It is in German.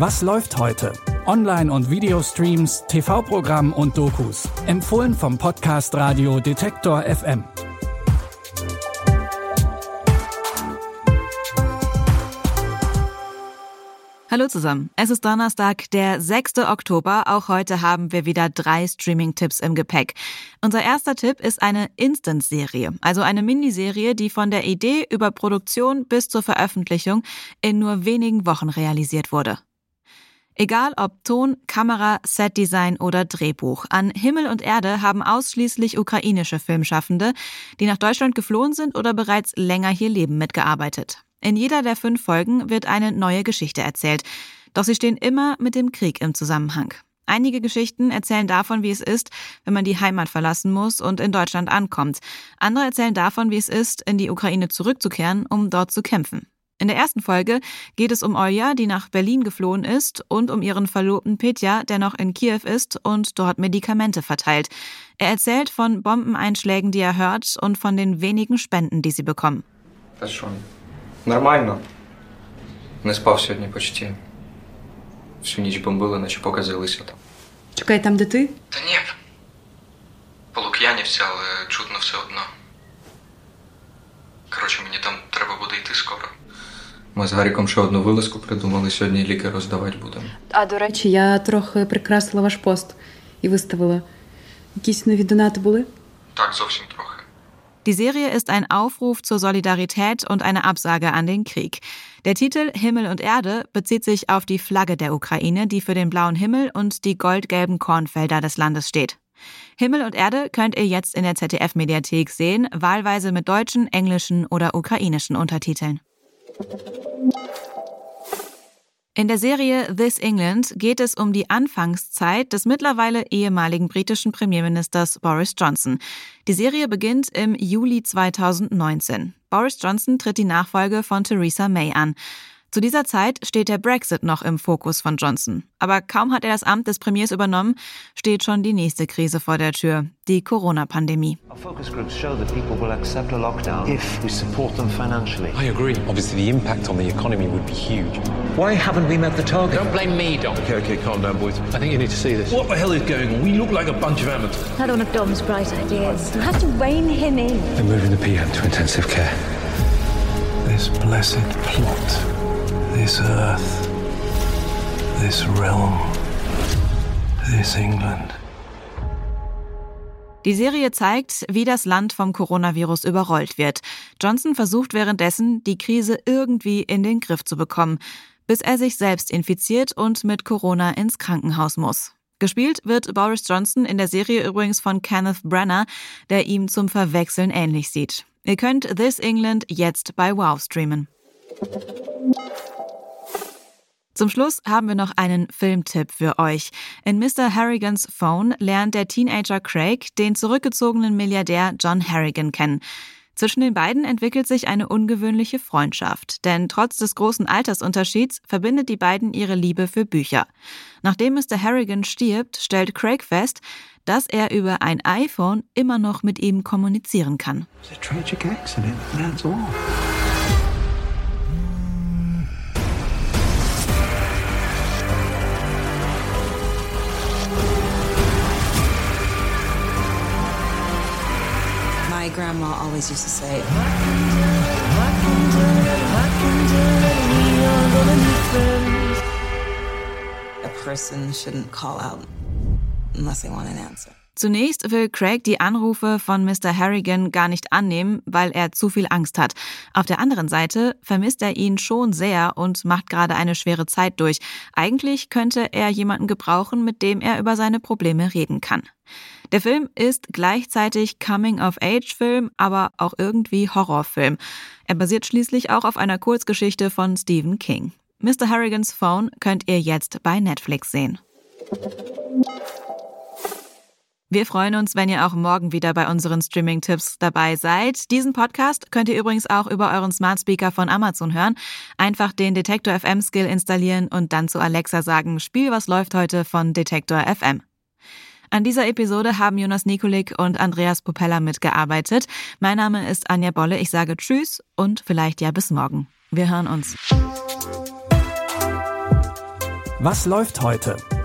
Was läuft heute? Online- und Videostreams, TV-Programm und Dokus. Empfohlen vom Podcast Radio Detektor FM. Hallo zusammen. Es ist Donnerstag, der 6. Oktober. Auch heute haben wir wieder drei Streaming-Tipps im Gepäck. Unser erster Tipp ist eine Instant-Serie, also eine Miniserie, die von der Idee über Produktion bis zur Veröffentlichung in nur wenigen Wochen realisiert wurde. Egal ob Ton, Kamera, Setdesign oder Drehbuch, an Himmel und Erde haben ausschließlich ukrainische Filmschaffende, die nach Deutschland geflohen sind oder bereits länger hier leben, mitgearbeitet. In jeder der fünf Folgen wird eine neue Geschichte erzählt, doch sie stehen immer mit dem Krieg im Zusammenhang. Einige Geschichten erzählen davon, wie es ist, wenn man die Heimat verlassen muss und in Deutschland ankommt. Andere erzählen davon, wie es ist, in die Ukraine zurückzukehren, um dort zu kämpfen. In der ersten Folge geht es um Olja, die nach Berlin geflohen ist, und um ihren Verlobten Petja, der noch in Kiew ist und dort Medikamente verteilt. Er erzählt von Bombeneinschlägen, die er hört, und von den wenigen Spenden, die sie bekommen. Das schon Нормально. Не спав сьогодні почти. Всю ніч бомбили, наче показилися там. Чекай, там де ти? Та ні. Полук'янівця, але чутно все одно. Коротше, мені там треба буде йти скоро. Ми з Гаріком ще одну вилазку придумали, сьогодні ліки роздавати будемо. А до речі, я трохи прикрасила ваш пост і виставила. Якісь нові донати були? Так, зовсім трохи. Die Serie ist ein Aufruf zur Solidarität und eine Absage an den Krieg. Der Titel Himmel und Erde bezieht sich auf die Flagge der Ukraine, die für den blauen Himmel und die goldgelben Kornfelder des Landes steht. Himmel und Erde könnt ihr jetzt in der ZDF-Mediathek sehen, wahlweise mit deutschen, englischen oder ukrainischen Untertiteln. In der Serie This England geht es um die Anfangszeit des mittlerweile ehemaligen britischen Premierministers Boris Johnson. Die Serie beginnt im Juli 2019. Boris Johnson tritt die Nachfolge von Theresa May an. Zu dieser Zeit steht der Brexit noch im Fokus von Johnson. Aber kaum hat er das Amt des Premiers übernommen, steht schon die nächste Krise vor der Tür, die Corona-Pandemie. Focus groups show that people will accept a lockdown if we support them financially. I agree. Obviously, the impact on the economy would be huge. Why haven't we met the target? Don't blame me, Dom. Okay, okay, calm down, boys. I think you need to see this. What the hell is going on? We look like a bunch of amateurs. Had one of Dom's bright ideas. You have to rein him in. They're moving the PM to intensive care. This blessed plot this earth, this realm, this England. Die Serie zeigt, wie das Land vom Coronavirus überrollt wird. Johnson versucht währenddessen, die Krise irgendwie in den Griff zu bekommen, bis er sich selbst infiziert und mit Corona ins Krankenhaus muss. Gespielt wird Boris Johnson in der Serie übrigens von Kenneth Brenner, der ihm zum Verwechseln ähnlich sieht. Ihr könnt This England jetzt bei Wow streamen. Zum Schluss haben wir noch einen Filmtipp für euch. In Mr. Harrigans Phone lernt der Teenager Craig den zurückgezogenen Milliardär John Harrigan kennen. Zwischen den beiden entwickelt sich eine ungewöhnliche Freundschaft, denn trotz des großen Altersunterschieds verbindet die beiden ihre Liebe für Bücher. Nachdem Mr. Harrigan stirbt, stellt Craig fest, dass er über ein iPhone immer noch mit ihm kommunizieren kann. It's a tragic accident, that's all. Grandma always used to say, a person shouldn't call out unless they want an answer. Zunächst will Craig die Anrufe von Mr. Harrigan gar nicht annehmen, weil er zu viel Angst hat. Auf der anderen Seite vermisst er ihn schon sehr und macht gerade eine schwere Zeit durch. Eigentlich könnte er jemanden gebrauchen, mit dem er über seine Probleme reden kann. Der Film ist gleichzeitig Coming-of-Age-Film, aber auch irgendwie Horrorfilm. Er basiert schließlich auch auf einer Kurzgeschichte von Stephen King. Mr. Harrigans Phone könnt ihr jetzt bei Netflix sehen. Wir freuen uns, wenn ihr auch morgen wieder bei unseren Streaming-Tipps dabei seid. Diesen Podcast könnt ihr übrigens auch über euren Smart Speaker von Amazon hören. Einfach den Detektor FM Skill installieren und dann zu Alexa sagen, Spiel, was läuft heute von Detektor FM. An dieser Episode haben Jonas Nikolik und Andreas Popella mitgearbeitet. Mein Name ist Anja Bolle. Ich sage Tschüss und vielleicht ja bis morgen. Wir hören uns. Was läuft heute?